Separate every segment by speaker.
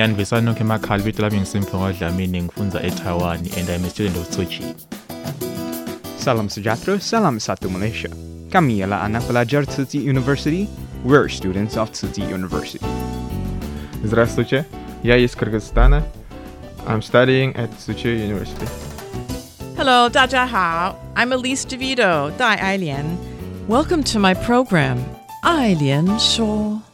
Speaker 1: Yani besanokho emakhaya libito lami ngiSimphiwe Dlamini ngifunza eTaiwan and I'm a student of Tzu Chi.
Speaker 2: Salam Sujatro, Salam Satu Malaysia. Kami ialah anak pelajar Tsinghua University. We're students of Tsinghua University.
Speaker 3: Здравствуйте, я из Кыргызстана. I'm studying at Tzu Chi University.
Speaker 4: Hello, 大家好. I'm Elise DeVido, Dai Ailian. Welcome to my program, Ailian Shaw.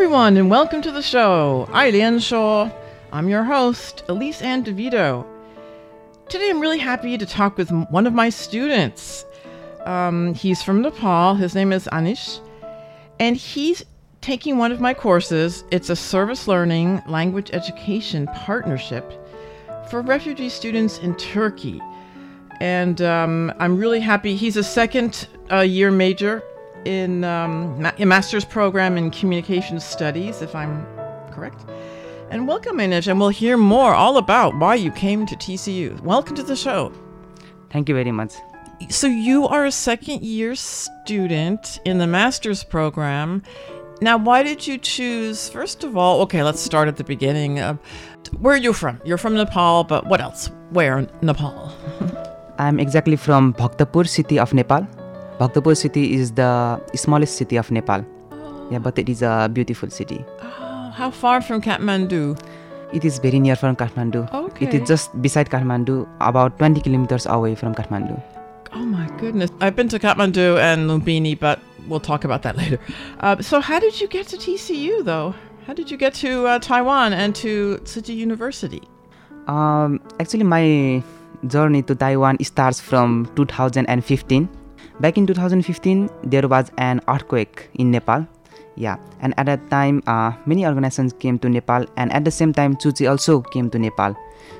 Speaker 4: Everyone, and welcome to the show. Lian Shaw. I'm your host, Elise Anne DeVido. Today, I'm really happy to talk with one of my students. Um, he's from Nepal. His name is Anish, and he's taking one of my courses. It's a service learning language education partnership for refugee students in Turkey. And um, I'm really happy. He's a second uh, year major in um, a master's program in communication studies, if I'm correct. And welcome, Anish, and we'll hear more all about why you came to TCU. Welcome to the show.
Speaker 5: Thank you very much.
Speaker 4: So, you are a second year student in the master's program. Now, why did you choose, first of all, okay, let's start at the beginning. Uh, where are you from? You're from Nepal, but what else? Where in Nepal?
Speaker 5: I'm exactly from Bhaktapur city of Nepal. Bhaktapur city is the smallest city of Nepal. Yeah, but it is a beautiful city.
Speaker 4: Oh, how far from Kathmandu?
Speaker 5: It is very near from Kathmandu.
Speaker 4: Okay.
Speaker 5: It is just beside Kathmandu, about 20 kilometers away from Kathmandu.
Speaker 4: Oh my goodness. I've been to Kathmandu and Lumbini, but we'll talk about that later. Uh, so, how did you get to TCU though? How did you get to uh, Taiwan and Tzu Chi University?
Speaker 5: Um, actually, my journey to Taiwan starts from 2015 Back in 2015, there was an earthquake in Nepal. Yeah, and at that time, uh, many organizations came to Nepal, and at the same time, Tzu Chi also came to Nepal.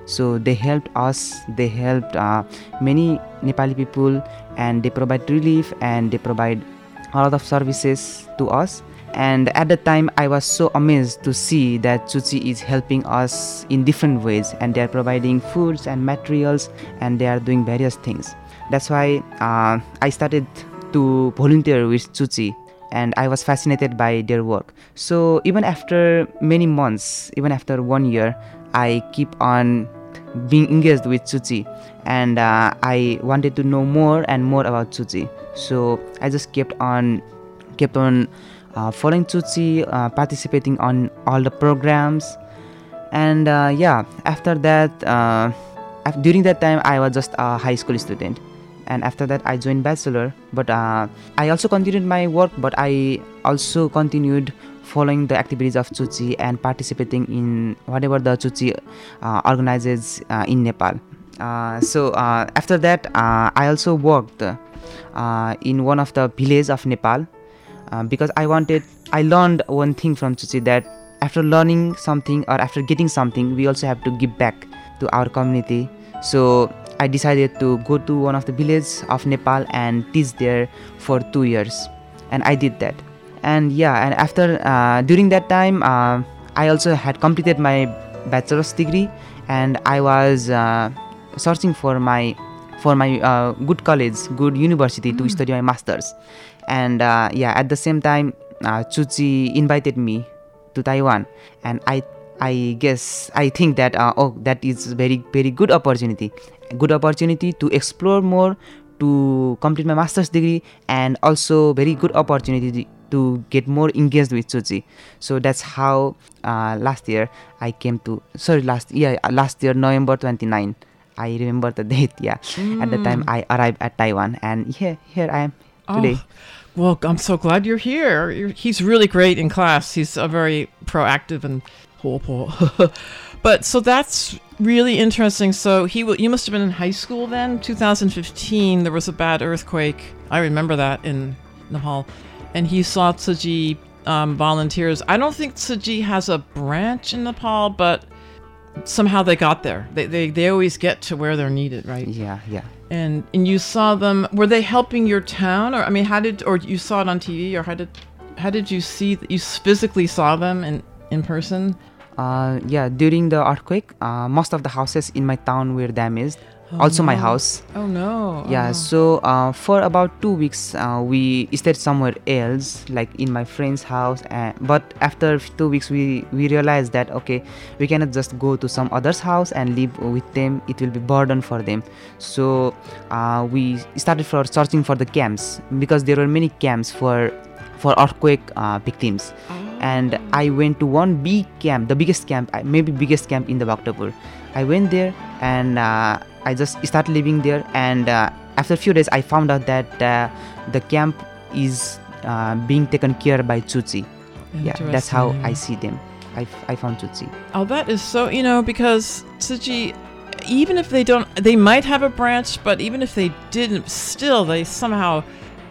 Speaker 5: So they helped us, they helped uh, many Nepali people, and they provide relief and they provide a lot of services to us. And at that time, I was so amazed to see that Tzu Chi is helping us in different ways, and they are providing foods and materials, and they are doing various things. That's why uh, I started to volunteer with Tzu Chi and I was fascinated by their work. So even after many months, even after one year, I keep on being engaged with Tzu Chi and uh, I wanted to know more and more about Tzu Chi. So I just kept on kept on uh, following Tzu Chi, uh, participating on all the programs, and uh, yeah, after that, uh, during that time, I was just a high school student and after that i joined bachelor. But uh, i also continued my work but i also continued following the activities of Tzu Chi and participating in whatever the Tzu Chi uh, organizes uh, in nepal. Uh, so uh, after that uh, i also worked in one of the villages of nepal because i wanted i learned one thing from Tzu Chi that after learning something or after getting something we also have to give back to our community. So I decided to go to one of the villages of Nepal and teach there for two years, and I did that. And yeah, and after uh, during that time, uh, I also had completed my bachelor's degree, and I was uh, searching for my for my uh, good college, good university mm. to study my masters. And uh, yeah, at the same time, uh, Tzu Chi invited me to Taiwan, and I I guess I think that uh, oh that is very very good opportunity, good opportunity to explore more, to complete my master's degree, and also very good opportunity to get more engaged with Tzu So that's how uh, last year I came to sorry last year last year November 29. I remember the date. Yeah, mm. at the time I arrived at Taiwan, and here here I am today.
Speaker 4: Oh. Well, I'm so glad you're here. You're, he's really great in class. He's a very proactive and but so that's really interesting. So he w- you must have been in high school then, 2015. There was a bad earthquake. I remember that in Nepal, and he saw Tzu Chi um, volunteers. I don't think Tzu Chi has a branch in Nepal, but somehow they got there. They, they they always get to where they're needed, right?
Speaker 5: Yeah, yeah.
Speaker 4: And and you saw them. Were they helping your town, or I mean, how did or you saw it on TV, or how did how did you see that you physically saw them in in person?
Speaker 5: Uh, yeah, during the earthquake, uh, most of the houses in my town were damaged. Oh, also,
Speaker 4: no.
Speaker 5: my house.
Speaker 4: Oh no!
Speaker 5: Yeah,
Speaker 4: oh.
Speaker 5: so uh, for about two weeks, uh, we stayed somewhere else, like in my friend's house. And, but after two weeks, we we realized that okay, we cannot just go to some other's house and live with them. It will be burden for them. So uh, we started for searching for the camps because there were many camps for for earthquake uh, victims. Oh and I went to one big camp, the biggest camp, maybe biggest camp in the Bhaktapur. I went there and uh, I just started living there. And uh, after a few days, I found out that uh, the camp is uh, being taken care by Tzu Chi. Yeah, that's how I see them. I, I found Tzu Chi.
Speaker 4: Oh, that is so, you know, because Tzu Chi, even if they don't, they might have a branch, but even if they didn't, still, they somehow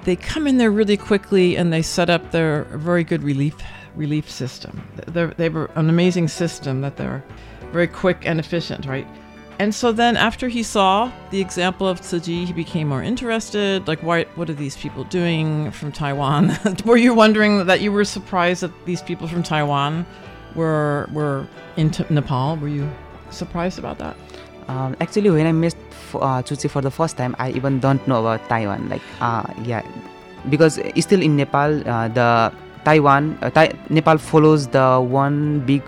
Speaker 4: they come in there really quickly and they set up their very good relief relief system. They're, they were an amazing system that they're very quick and efficient, right? And so then after he saw the example of Tzu Chi, he became more interested. Like, why, what are these people doing from Taiwan? were you wondering that you were surprised that these people from Taiwan were were in Nepal? Were you surprised about that?
Speaker 5: Um, actually, when I met uh, Tzu for the first time, I even don't know about Taiwan. Like, uh, yeah, because still in Nepal, uh, the Taiwan, uh, Nepal follows the one big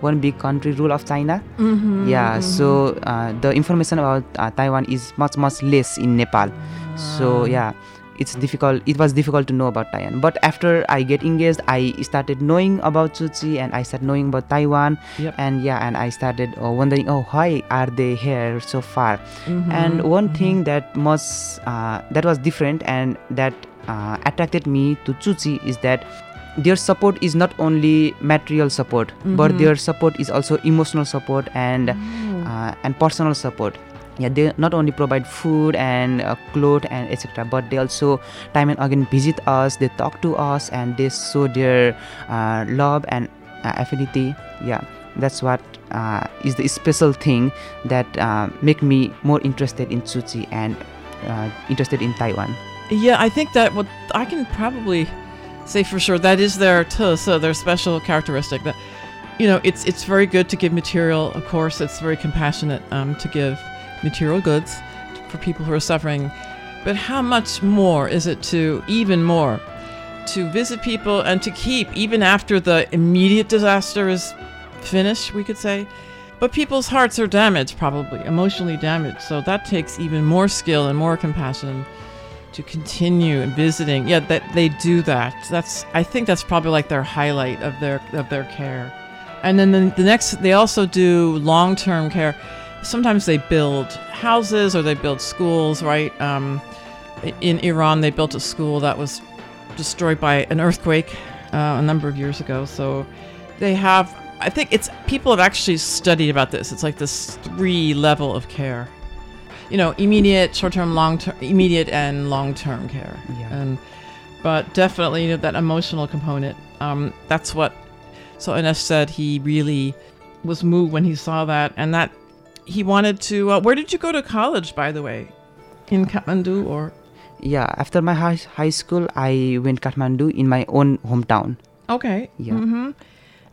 Speaker 5: one big country rule of China.
Speaker 4: Mm-hmm,
Speaker 5: yeah,
Speaker 4: mm-hmm.
Speaker 5: so uh, the information about uh, Taiwan is much much less in Nepal. So ah. yeah, it's difficult. It was difficult to know about Taiwan. But after I get engaged, I started knowing about Tzu Chi and I started knowing about Taiwan.
Speaker 4: Yep.
Speaker 5: And yeah, and I started uh, wondering, oh, why are they here so far?
Speaker 4: Mm-hmm,
Speaker 5: and one
Speaker 4: mm-hmm.
Speaker 5: thing that must uh, that was different and that uh, attracted me to Tzu Chi is that their support is not only material support
Speaker 4: mm-hmm.
Speaker 5: but their support is also emotional support and
Speaker 4: oh.
Speaker 5: uh, and personal support yeah they not only provide food and uh, clothes and etc but they also time and again visit us they talk to us and they show their uh, love and uh, affinity yeah that's what uh, is the special thing that uh, make me more interested in Tzu Chi and interested in taiwan
Speaker 4: yeah, I think that what I can probably say for sure that is their so their special characteristic. That you know, it's it's very good to give material. Of course, it's very compassionate um, to give material goods for people who are suffering. But how much more is it to even more to visit people and to keep even after the immediate disaster is finished? We could say. But people's hearts are damaged, probably emotionally damaged. So that takes even more skill and more compassion to continue visiting. Yeah, that they do that. That's I think that's probably like their highlight of their of their care. And then the, the next, they also do long term care. Sometimes they build houses or they build schools. Right? Um, in Iran, they built a school that was destroyed by an earthquake uh, a number of years ago. So they have. I think it's people have actually studied about this. It's like this three level of care you know, immediate, short term, long term, immediate and long term care.
Speaker 5: Yeah.
Speaker 4: And but definitely you know, that emotional component. Um, that's what. So Anish said he really was moved when he saw that, and that he wanted to. Uh, where did you go to college, by the way? In Kathmandu or?
Speaker 5: Yeah, after my high, high school, I went Kathmandu in my own hometown.
Speaker 4: Okay.
Speaker 5: Yeah.
Speaker 4: Mm-hmm.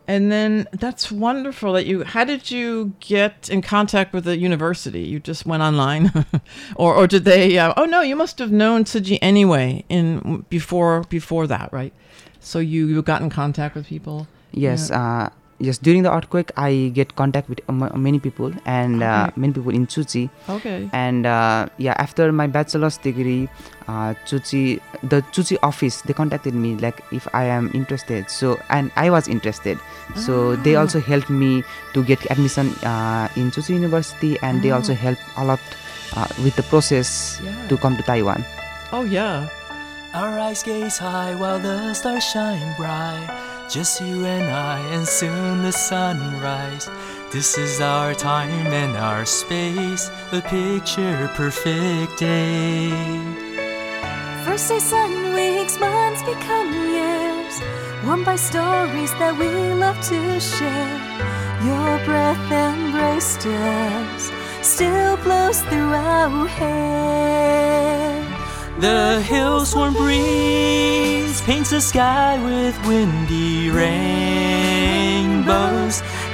Speaker 4: And then that's wonderful that you. How did you get in contact with the university? You just went online, or or did they? Uh, oh no, you must have known Chi anyway in before before that, right? So you you got in contact with people.
Speaker 5: Yes,
Speaker 4: yeah.
Speaker 5: uh, yes, during the earthquake, I get contact with uh, many people and uh, many people in Tzu Chi.
Speaker 4: Okay.
Speaker 5: And uh, yeah, after my bachelor's degree, uh, Tzu Chi, the Tzu Chi office, they contacted me like if I am interested. So and I was interested. So they
Speaker 4: Ah.
Speaker 5: also helped me to get admission uh, in Tzu Chi University, and they also
Speaker 4: Ah.
Speaker 5: helped a lot uh, with the process
Speaker 4: Yeah.
Speaker 5: to come to Taiwan.
Speaker 4: Oh yeah.
Speaker 6: Our eyes gaze high while the stars shine bright. Just you and I, and soon the sunrise. This is our time and our space, a picture perfect day.
Speaker 7: First day sun weeks, months become years, warmed by stories that we love to share. Your breath embraced us, still blows through our hair.
Speaker 6: The hills warm breeze paints the sky with windy rainbows.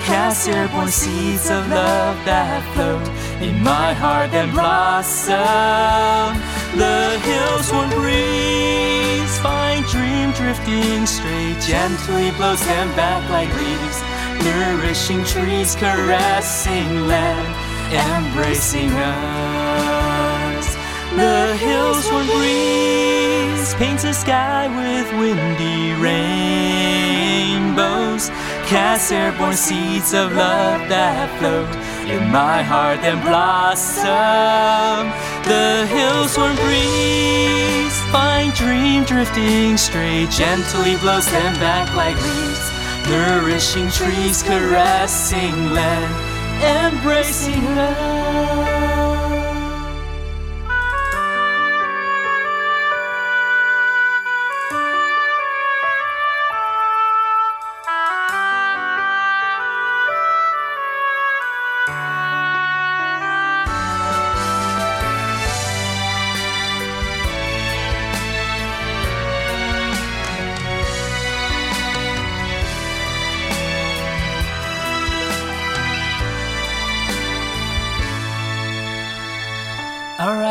Speaker 6: Cast airborne seeds of love that float in my heart and blossom. The hills warm breeze, fine dream drifting straight, gently blows them back like leaves. Nourishing trees caressing land, embracing us. The hills warm breeze paints the sky with windy rainbows. Cast airborne seeds of love that float in my heart and blossom. The hills warm breeze, fine dream drifting straight, gently blows them back like leaves. Nourishing trees caressing land, embracing us.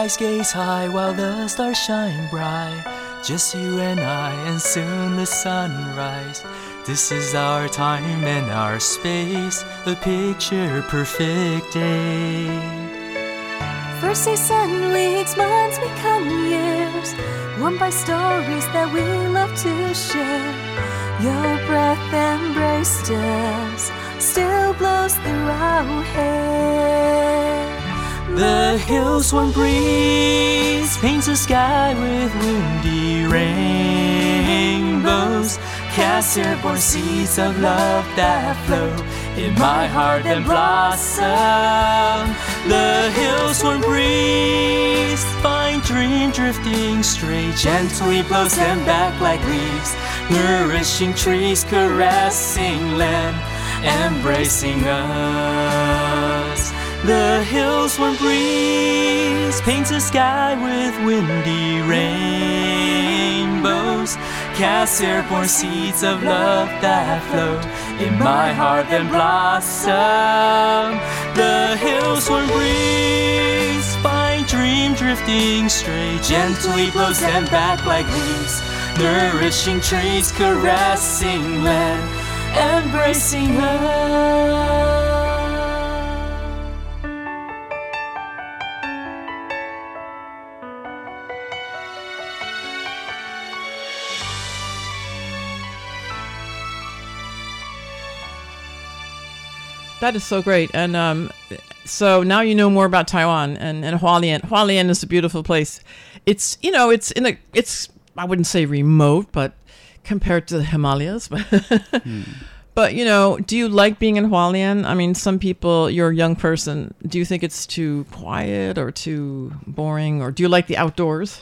Speaker 6: Eyes gaze high while the stars shine bright. Just you and I, and soon the sunrise. This is our time and our space, a picture perfect day.
Speaker 7: First day sun weeks, months become years, warmed by stories that we love to share. Your breath embraced us, still blows through our hair.
Speaker 6: The hills warm breeze paints the sky with windy rainbows. Cast airborne seeds of love that flow in my heart and blossom. The hills warm breeze, fine dream drifting straight, gently blows them back like leaves. Nourishing trees caressing land, embracing us. The hills warm breeze paints the sky with windy rainbows. Cast airborne seeds of love that flow in my heart and blossom. The hills warm breeze, fine dream drifting straight, gently blows them back like leaves. Nourishing trees caressing land, embracing us.
Speaker 4: That is so great. And um, so now you know more about Taiwan and, and Hualien. Hualien is a beautiful place. It's, you know, it's in a, it's, I wouldn't say remote, but compared to the Himalayas. But, but you know, do you like being in Hualien? I mean, some people, you're a young person. Do you think it's too quiet or too boring? Or do you like the outdoors?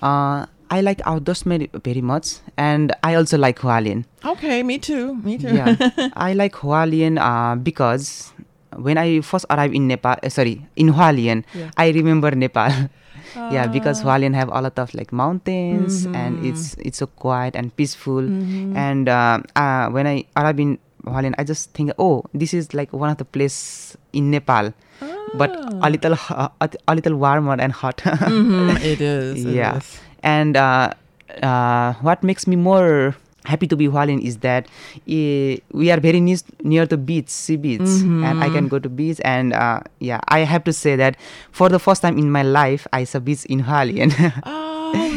Speaker 5: Uh, I like outdoors very, very much, and I also like Hualien.
Speaker 4: Okay, me too. Me too.
Speaker 5: yeah, I like Hualien uh, because when I first arrived in Nepal, uh, sorry, in Hualien,
Speaker 4: Yeah.
Speaker 5: I remember Nepal. yeah, because
Speaker 4: Ah.
Speaker 5: Hualien have a lot of like mountains, and
Speaker 4: Mhm.
Speaker 5: it's it's so quiet and peaceful.
Speaker 4: Mhm.
Speaker 5: And uh, uh, when I arrived in Hualien, I just think, oh, this is like one of the place in Nepal. But a little, ho- a, little warmer and hot.
Speaker 4: Mhm, it is, it
Speaker 5: yeah,
Speaker 4: is.
Speaker 5: And uh, uh, what makes me more happy to be Hualien is that eh, we are very near, near the beach, sea beach, and I can go to beach. And uh, yeah, I have to say that for the first time in my life, I saw beach in Hualien.
Speaker 4: Oh,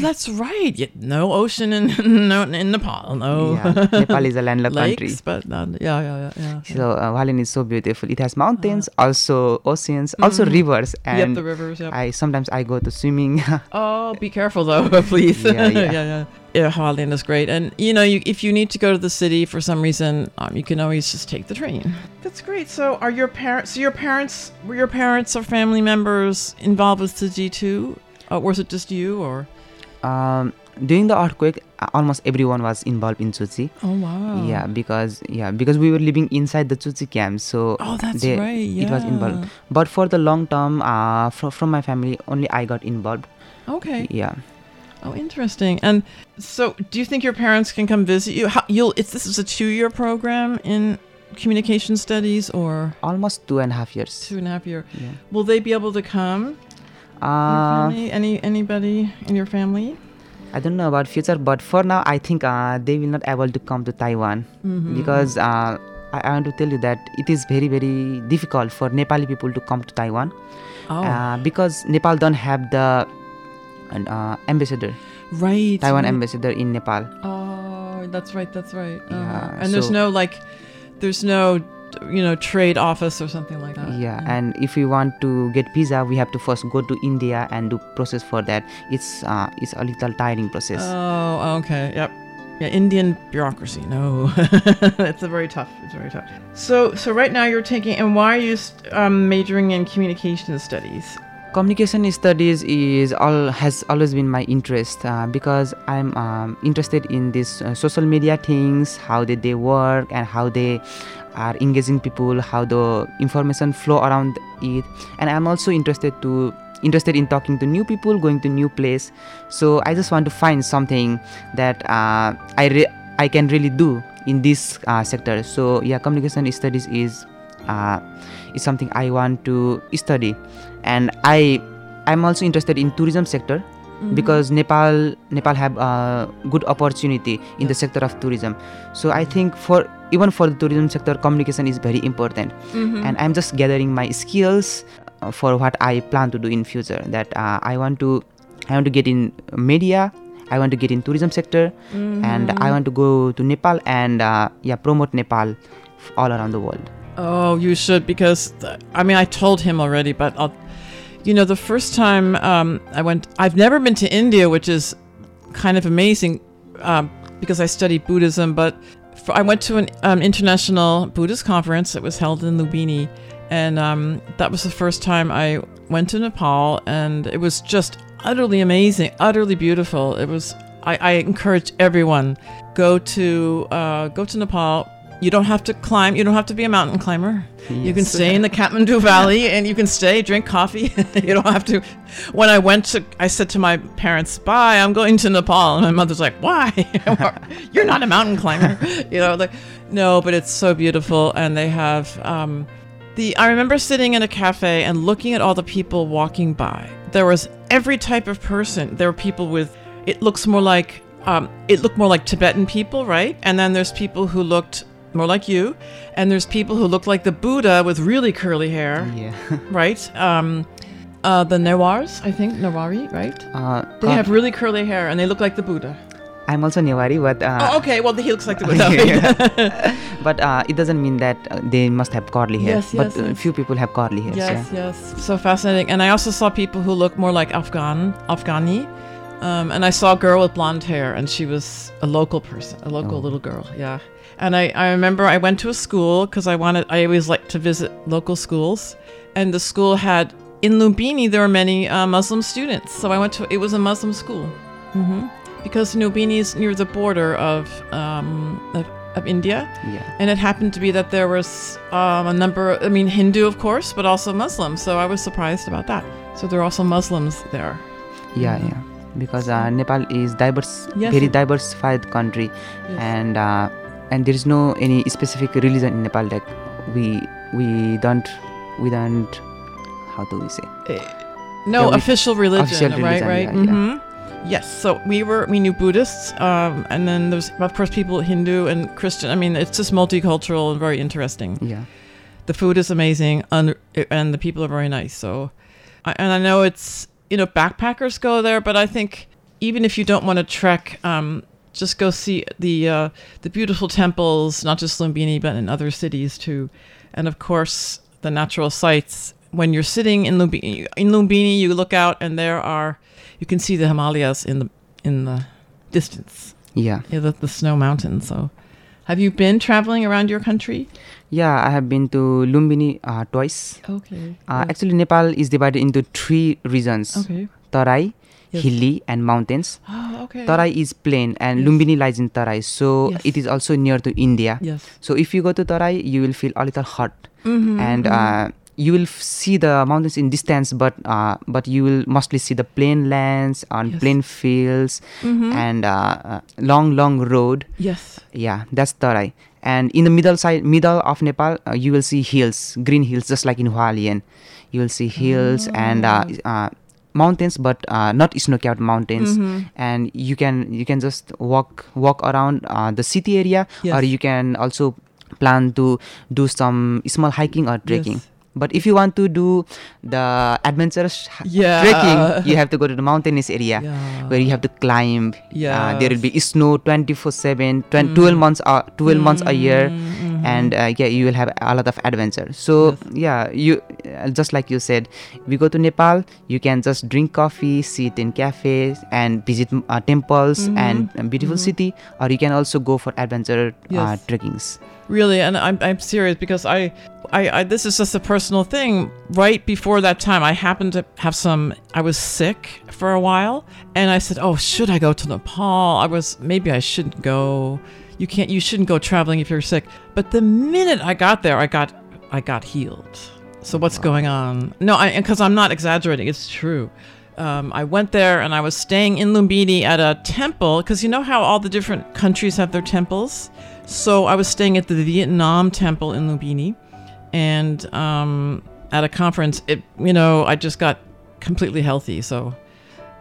Speaker 4: that's right. Yeah, no ocean in no in Nepal. No.
Speaker 5: Yeah, Nepal is a landlocked country.
Speaker 4: Lakes, but not, yeah, yeah, yeah, yeah.
Speaker 5: So uh, Hualien is so beautiful. It has mountains, also oceans, also
Speaker 4: Mhm.
Speaker 5: rivers.
Speaker 4: Yep, the rivers, yep.
Speaker 5: I sometimes I go to swimming.
Speaker 4: Oh, be careful though, please.
Speaker 5: Yeah, yeah.
Speaker 4: yeah, yeah. Yeah, is great, and you know, you, if you need to go to the city for some reason, um, you can always just take the train. That's great. So, are your parents? So, your parents were your parents or family members involved with Tzu Chi too, or was it just you? Or
Speaker 5: um, during the earthquake, almost everyone was involved in Tzu Chi.
Speaker 4: oh wow,
Speaker 5: Yeah, because yeah, because we were living inside the Tzu Chi camp, so
Speaker 4: Oh, that's
Speaker 5: they-
Speaker 4: right,
Speaker 5: It was involved. But for the long term, uh, fro- from my family, only I got involved.
Speaker 4: Okay.
Speaker 5: Yeah.
Speaker 4: Oh, interesting. And so, do you think your parents can come visit you? How, you'll. It's this is a two-year program in communication studies, or
Speaker 5: almost two and a half years.
Speaker 4: Two and a half year.
Speaker 5: Yeah.
Speaker 4: Will they be able to come?
Speaker 5: Uh,
Speaker 4: family? Any anybody in your family?
Speaker 5: I don't know about future, but for now, I think uh, they will not able to come to Taiwan
Speaker 4: Mhm.
Speaker 5: because uh, I, I want to tell you that it is very very difficult for Nepali people to come to Taiwan
Speaker 4: Oh.
Speaker 5: uh, because Nepal don't have the uh, ambassador.
Speaker 4: Right.
Speaker 5: Taiwan ambassador in Nepal.
Speaker 4: Oh, that's right. That's right. Uh-huh.
Speaker 5: Yeah,
Speaker 4: and there's no like, there's no, you know, trade office or something like that.
Speaker 5: Yeah, and if we want to get visa, we have to first go to India and do process for that. It's uh, it's a little tiring process.
Speaker 4: Oh, okay. Yep. Yeah, Indian bureaucracy. No, it's a very tough. It's very tough. So, so right now you're taking, and why are you um, majoring in communication studies?
Speaker 5: Communication studies is all has always been my interest uh, because I'm um, interested in this uh, social media things, how did they work and how they are engaging people, how the information flow around it, and I'm also interested to interested in talking to new people, going to new place. So I just want to find something that uh, I re- I can really do in this uh, sector. So yeah, communication studies is uh, is something I want to study, and I I'm also interested in tourism sector
Speaker 4: Mhm.
Speaker 5: because Nepal Nepal have a good opportunity in the sector of tourism. So I think for even for the tourism sector, communication is very important,
Speaker 4: Mhm.
Speaker 5: and I'm just gathering my skills uh, for what I plan to do in future. That uh, I want to I want to get in media. I want to get in tourism sector, and I want to go to Nepal and uh, yeah promote Nepal f- all around the world.
Speaker 4: Oh, you should because th- I mean I told him already, but I'll. You know, the first time um, I went, I've never been to India, which is kind of amazing um, because I studied Buddhism. But for, I went to an um, international Buddhist conference that was held in Lumbini, and um, that was the first time I went to Nepal, and it was just utterly amazing, utterly beautiful. It was. I, I encourage everyone go to uh, go to Nepal. You don't have to climb. You don't have to be a mountain climber. You can stay in the Kathmandu Valley and you can stay, drink coffee. you don't have to. When I went to, I said to my parents, "Bye, I'm going to Nepal," and my mother's like, "Why? You're not a mountain climber." you know, like, no, but it's so beautiful, and they have. Um, the I remember sitting in a cafe and looking at all the people walking by. There was every type of person. There were people with. It looks more like. Um, it looked more like Tibetan people, right? And then there's people who looked more like you, and there's people who look like the Buddha with really curly hair.
Speaker 5: Yeah.
Speaker 4: right. Um, uh, the Newars, I think Newari, right?
Speaker 5: Uh,
Speaker 4: They
Speaker 5: uh,
Speaker 4: have really curly hair and they look like the Buddha.
Speaker 5: I'm also Newari, but uh,
Speaker 4: oh, okay. Well, he looks like the Buddha.
Speaker 5: but uh, it doesn't mean that uh, they must have curly hair.
Speaker 4: Yes,
Speaker 5: but
Speaker 4: yes,
Speaker 5: uh,
Speaker 4: yes.
Speaker 5: few people have curly hair.
Speaker 4: Yes, yes. So fascinating. And I also saw people who look more like Afghan, Afghani. Um, and I saw a girl with blonde hair, and she was a local person, a local
Speaker 5: Oh.
Speaker 4: little girl. Yeah. And I, I remember I went to a school because I wanted, I always like to visit local schools. And the school had, in Lumbini, there were many uh, Muslim students. So I went to, it was a Muslim school. hmm Because Lumbini is near the border of, um, of, of India.
Speaker 5: Yeah.
Speaker 4: And it happened to be that there was um, a number, I mean, Hindu, of course, but also Muslim. So I was surprised about that. So there are also Muslims there.
Speaker 5: Yeah, yeah. Because uh, Nepal is diverse,
Speaker 4: Yes,
Speaker 5: very diversified country,
Speaker 4: Yes.
Speaker 5: and uh, and there is no any specific religion in Nepal. Like we we don't we don't how do we say?
Speaker 4: No
Speaker 5: Yeah,
Speaker 4: official religion,
Speaker 5: official
Speaker 4: right?
Speaker 5: religion,
Speaker 4: right.
Speaker 5: yeah, yeah.
Speaker 4: hmm Yes, so we were we knew Buddhists, um, and then there's of course people Hindu and Christian. I mean, it's just multicultural and very interesting.
Speaker 5: Yeah.
Speaker 4: The food is amazing, and, and the people are very nice. So, and I know it's you know backpackers go there, but I think even if you don't want to trek, um, just go see the uh, the beautiful temples, not just Lumbini but in other cities too, and of course the natural sites. When you're sitting in Lumbini, in Lumbini, you look out and there are, you can see the Himalayas in the in the distance.
Speaker 5: Yeah.
Speaker 4: Yeah, the, the snow mountains. So, have you been traveling around your country?
Speaker 5: Yeah, I have been to Lumbini uh, twice.
Speaker 4: Okay.
Speaker 5: Uh, actually, Nepal is divided into three regions.
Speaker 4: Okay.
Speaker 5: Tarai,
Speaker 4: Yes.
Speaker 5: hilly, and mountains.
Speaker 4: Oh, okay.
Speaker 5: Tarai is plain, and
Speaker 4: Yes.
Speaker 5: Lumbini lies in Tarai, so
Speaker 4: Yes.
Speaker 5: it is also near to India.
Speaker 4: Yes.
Speaker 5: So if you go to Tarai, you will feel a little hot,
Speaker 4: Mhm,
Speaker 5: and
Speaker 4: mhm.
Speaker 5: uh, you will f- see the mountains in distance, but uh, but you will mostly see the plain lands and
Speaker 4: Yes.
Speaker 5: plain fields
Speaker 4: Mhm.
Speaker 5: and uh, uh, long long road.
Speaker 4: Yes.
Speaker 5: Yeah, that's Tarai. And in the middle side, middle of Nepal, uh, you will see hills, green hills, just like in Hualien. You will see hills and uh,
Speaker 4: Oh.
Speaker 5: uh, mountains, but uh, not snow-capped mountains.
Speaker 4: Mhm.
Speaker 5: And you can you can just walk walk around uh, the city area, or you can also plan to do some small hiking or trekking.
Speaker 4: Yes.
Speaker 5: But if you want to do the adventurous
Speaker 4: Yeah.
Speaker 5: trekking, you have to go to the mountainous area
Speaker 4: Yeah.
Speaker 5: where you have to climb. Uh, there will be snow 24 7, 12
Speaker 4: Mm.
Speaker 5: months, uh, 12 months a year.
Speaker 4: Mhm.
Speaker 5: And uh, yeah, you will have a lot of adventure. So yeah, you uh, just like you said, we go to Nepal. You can just drink coffee, sit in cafes, and visit uh, temples
Speaker 4: Mhm.
Speaker 5: and beautiful
Speaker 4: Mhm.
Speaker 5: city. Or you can also go for adventure uh, trekkings.
Speaker 4: Really, and I'm, I'm serious because I, I, I, this is just a personal thing. Right before that time, I happened to have some, I was sick for a while, and I said, oh, should I go to Nepal? I was, maybe I shouldn't go. You can't, you shouldn't go traveling if you're sick. But the minute I got there, I got, I got healed. So what's going on? No, I, because I'm not exaggerating. It's true. Um, I went there and I was staying in Lumbini at a temple because you know how all the different countries have their temples. So I was staying at the Vietnam temple in Lumbini, and um, at a conference, it you know I just got completely healthy. So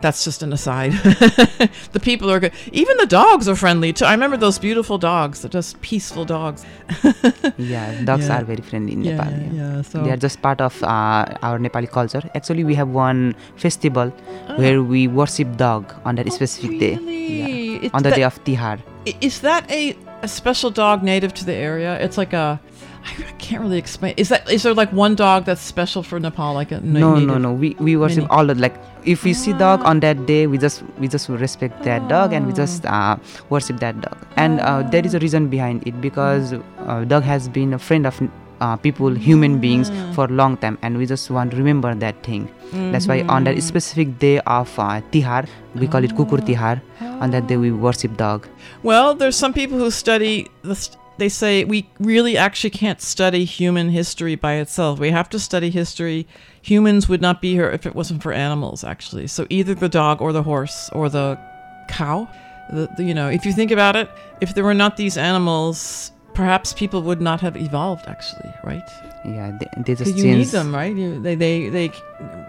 Speaker 4: that's just an aside. the people are good. Even the dogs are friendly too. I remember those beautiful dogs. They're just peaceful dogs.
Speaker 5: Yeah, dogs
Speaker 4: Yeah.
Speaker 5: are very friendly in
Speaker 4: Yeah,
Speaker 5: Nepal.
Speaker 4: yeah, yeah, so-
Speaker 5: they are just part of uh, our Nepali culture. Actually, we have one festival where we worship dog on that specific day.
Speaker 4: Really? It-
Speaker 5: on the
Speaker 4: that-
Speaker 5: day of Tihar.
Speaker 4: Is that a, a special dog native to the area? It's like a. I can't really explain. Is that is there like one dog that's special for Nepal? Like a
Speaker 5: No,
Speaker 4: native?
Speaker 5: no, no. We we worship all the like. If we see dog on that day, we just we just respect that dog and we just uh, worship that dog. And uh, there is a reason behind it because uh, dog has been a friend of uh, people, human beings for a long time, and we just want to remember that thing. That's why on that
Speaker 4: Mhm.
Speaker 5: specific day of uh, Tihar, we call it Kukur Tihar. On that day, we worship dog.
Speaker 4: Well, there's some people who study this. They say we really actually can't study human history by itself. We have to study history. Humans would not be here if it wasn't for animals, actually. So either the dog or the horse or the cow. The, the, you know, if you think about it, if there were not these animals, perhaps people would not have evolved, actually, right?
Speaker 5: Yeah, they, they
Speaker 4: you need them, right? You, they they they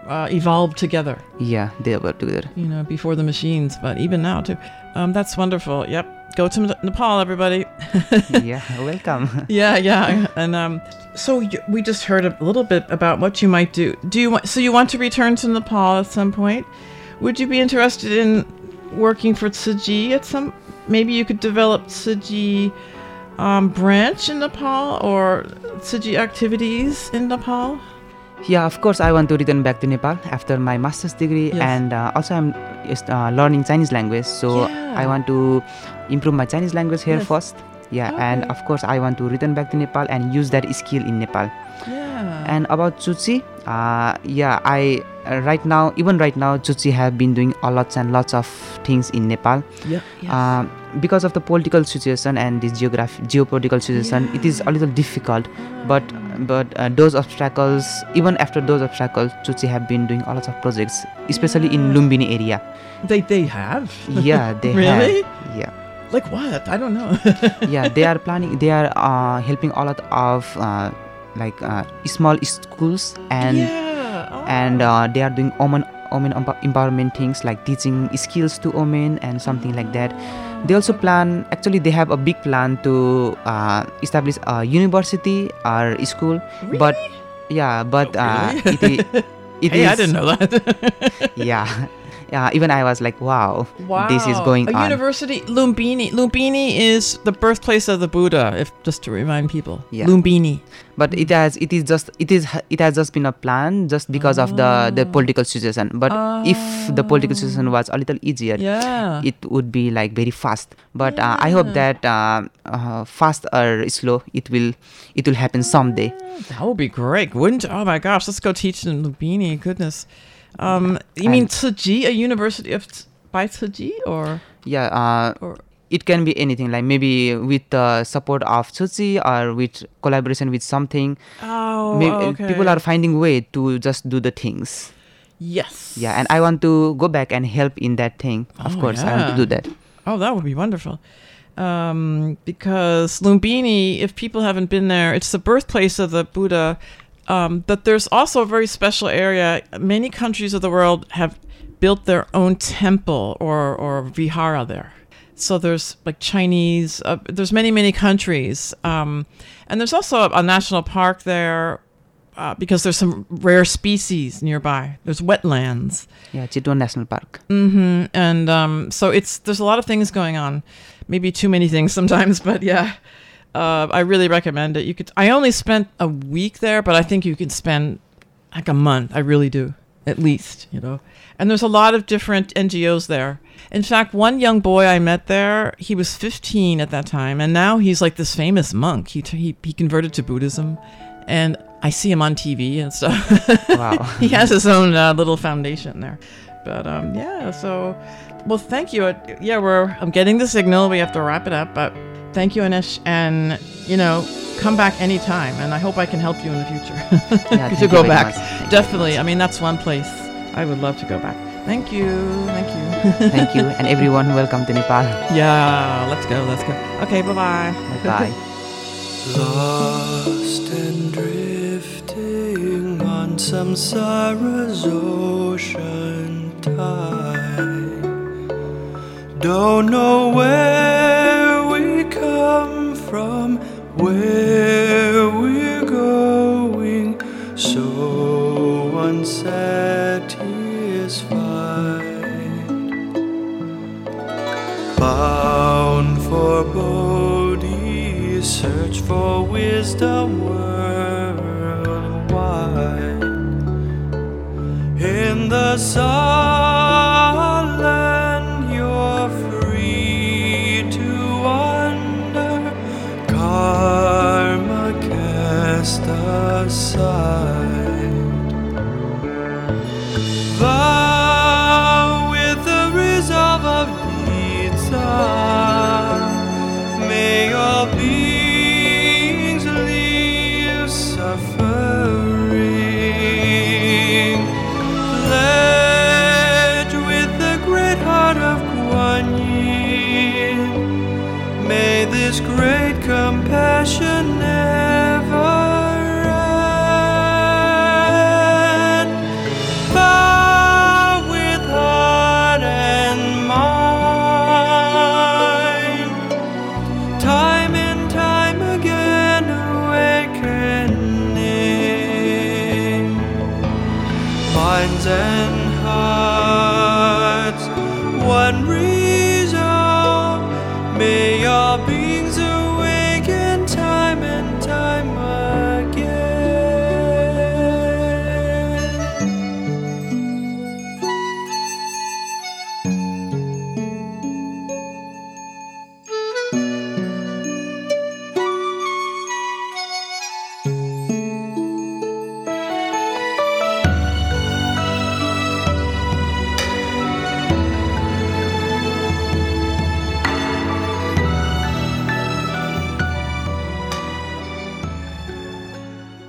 Speaker 4: uh, evolved together.
Speaker 5: Yeah, they were together.
Speaker 4: you know, before the machines, but even now too. Um, that's wonderful. Yep. Go to Nepal, everybody.
Speaker 5: yeah, welcome.
Speaker 4: yeah, yeah. And um, so we just heard a little bit about what you might do. Do you want? So you want to return to Nepal at some point? Would you be interested in working for Tzu Chi at some? Maybe you could develop Tzu Chi um, branch in Nepal or Tzu Chi activities in Nepal.
Speaker 5: Yeah, of course, I want to return back to Nepal after my master's degree,
Speaker 4: Yes.
Speaker 5: and uh, also I'm uh, learning Chinese language. So
Speaker 4: Yeah.
Speaker 5: I want to improve my Chinese language here
Speaker 4: Yes.
Speaker 5: first. Yeah, and of course, I want to return back to Nepal and use that skill in Nepal.
Speaker 4: Yeah.
Speaker 5: And about Chuchi, uh, yeah, I uh, right now, even right now, Tzu Chi have been doing a lots and lots of things in Nepal.
Speaker 4: Yeah.
Speaker 5: Um, because of the political situation and this geograph- geopolitical situation, it is a little difficult. But but uh, those obstacles, even after those obstacles, Tzu Chi have been doing a lot of projects, especially in Lumbini area.
Speaker 4: They they have.
Speaker 5: Yeah, they
Speaker 4: really.
Speaker 5: have. Yeah.
Speaker 4: Like what? I don't know.
Speaker 5: yeah, they are planning. They are uh, helping a lot of uh, like uh, small schools and
Speaker 4: Yeah.
Speaker 5: And uh, they are doing women women empowerment things like teaching skills to women and something like that. They also plan. Actually, they have a big plan to uh, establish a university or a school. But yeah, but uh,
Speaker 4: really?
Speaker 5: it, i- it
Speaker 4: Hey, I
Speaker 5: is-
Speaker 4: didn't know that.
Speaker 5: yeah, yeah. Even I was like, wow, this is
Speaker 4: Wow.
Speaker 5: going
Speaker 4: a
Speaker 5: on.
Speaker 4: university. Lumbini. Lumbini is the birthplace of the Buddha. If just to remind people.
Speaker 5: Yeah.
Speaker 4: Lumbini.
Speaker 5: but it has it is just it is it has just been a plan just because of the the political situation but if the political situation was a little easier
Speaker 4: Yeah.
Speaker 5: it would be like very fast but uh, i hope that uh, uh, fast or slow it will it will happen someday
Speaker 4: That would be great, wouldn't? Oh my gosh, let's go teach in Lumbini. Goodness. Um, you mean
Speaker 5: And-
Speaker 4: Tzu Chi, a university of by Tzu Chi, or?
Speaker 5: Yeah uh, it can be anything like maybe with the support of Tzu Chi or with collaboration with something.
Speaker 4: Oh,
Speaker 5: May-
Speaker 4: okay.
Speaker 5: people are finding way to just do the things.
Speaker 4: Yes,
Speaker 5: yeah and i want to go back and help in that thing. Of
Speaker 4: Oh,
Speaker 5: course i want to do that.
Speaker 4: Oh, that would be wonderful. Um, because Lumbini, if people haven't been there, it's the birthplace of the Buddha. Um, but there's also a very special area. Many countries of the world have built their own temple or, or vihara there. So there's like Chinese, uh, there's many, many countries. Um, and there's also a, a national park there uh, because there's some rare species nearby. There's wetlands.
Speaker 5: yeah chitwan national park
Speaker 4: Mm-hmm. And um, so it's there's a lot of things going on, maybe too many things sometimes, but yeah, uh, I really recommend it. You could. I only spent a week there, but I think you can spend like a month. I really do, at least, you know. And there's a lot of different NGOs there. In fact, one young boy I met there, he was 15 at that time, and now he's like this famous monk. He he, he converted to Buddhism, and I see him on TV and stuff.
Speaker 5: Wow.
Speaker 4: he has his own uh, little foundation there. But um, yeah, so well, thank you. Uh, Yeah, we're I'm getting the signal. We have to wrap it up, but thank you, Anish, and you know, come back anytime, and I hope I can help you in the future
Speaker 5: Yeah,
Speaker 4: to go back.
Speaker 5: much.
Speaker 4: Definitely. I mean, that's one place I would love to go back. Thank you. Thank you.
Speaker 5: thank you and everyone welcome to nepal
Speaker 4: Yeah, let's go. Let's go. Okay, bye bye.
Speaker 5: bye
Speaker 8: Lost and drifting on samsara's ocean tide. Don't know where we come from, where we're going, so unsatisfied. Bound for Bodhi, search for wisdom worldwide. In the Sunland,